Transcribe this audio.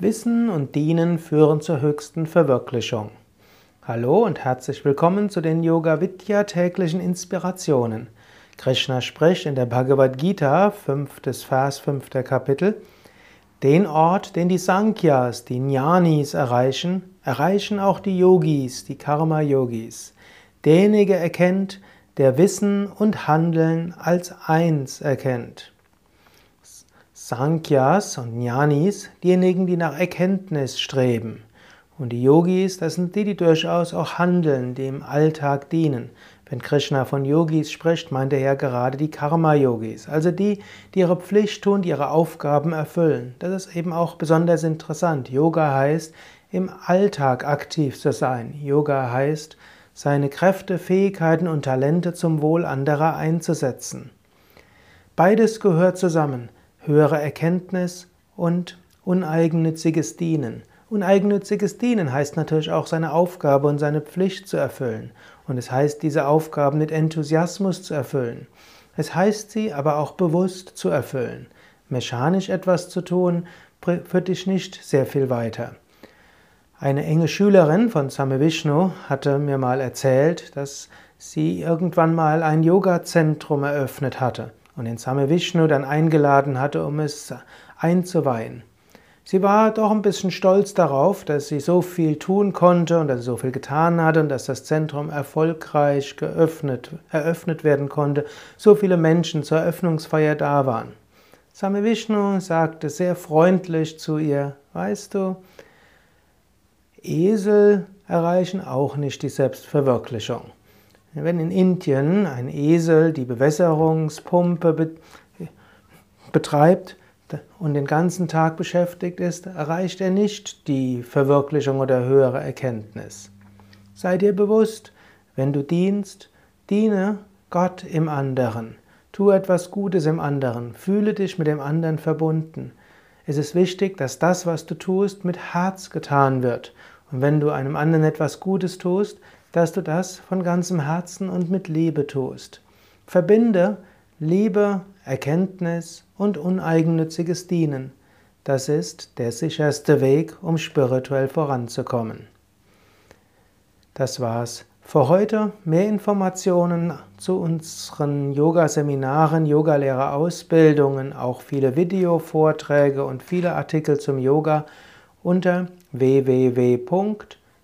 Wissen und Dienen führen zur höchsten Verwirklichung. Hallo und herzlich willkommen zu den Yoga Vidya täglichen Inspirationen. Krishna spricht in der Bhagavad Gita, 5. Vers, 5. Kapitel, den Ort, den die Sankhyas, die Jnanis erreichen, erreichen auch die Yogis, die Karma-Yogis. Derjenige erkennt, der Wissen und Handeln als eins erkennt. Sankhyas und Jnanis, diejenigen, die nach Erkenntnis streben. Und die Yogis, das sind die, die durchaus auch handeln, die im Alltag dienen. Wenn Krishna von Yogis spricht, meint er ja gerade die Karma-Yogis, also die, die ihre Pflicht tun, die ihre Aufgaben erfüllen. Das ist eben auch besonders interessant. Yoga heißt, im Alltag aktiv zu sein. Yoga heißt, seine Kräfte, Fähigkeiten und Talente zum Wohl anderer einzusetzen. Beides gehört zusammen höhere Erkenntnis und uneigennütziges Dienen. Uneigennütziges Dienen heißt natürlich auch seine Aufgabe und seine Pflicht zu erfüllen. Und es heißt, diese Aufgaben mit Enthusiasmus zu erfüllen. Es heißt sie aber auch bewusst zu erfüllen. Mechanisch etwas zu tun, führt dich nicht sehr viel weiter. Eine enge Schülerin von Same Vishnu hatte mir mal erzählt, dass sie irgendwann mal ein Yoga-Zentrum eröffnet hatte und den Same Vishnu dann eingeladen hatte, um es einzuweihen. Sie war doch ein bisschen stolz darauf, dass sie so viel tun konnte und dass sie so viel getan hatte und dass das Zentrum erfolgreich geöffnet, eröffnet werden konnte, so viele Menschen zur Eröffnungsfeier da waren. Same Vishnu sagte sehr freundlich zu ihr, weißt du, Esel erreichen auch nicht die Selbstverwirklichung. Wenn in Indien ein Esel die Bewässerungspumpe betreibt und den ganzen Tag beschäftigt ist, erreicht er nicht die Verwirklichung oder höhere Erkenntnis. Sei dir bewusst, wenn du dienst, diene Gott im anderen. Tu etwas Gutes im anderen. Fühle dich mit dem anderen verbunden. Es ist wichtig, dass das, was du tust, mit Herz getan wird. Und wenn du einem anderen etwas Gutes tust, dass du das von ganzem Herzen und mit Liebe tust. Verbinde Liebe, Erkenntnis und uneigennütziges Dienen. Das ist der sicherste Weg, um spirituell voranzukommen. Das war's für heute. Mehr Informationen zu unseren Yoga-Seminaren, Yogalehrerausbildungen, auch viele Videovorträge und viele Artikel zum Yoga unter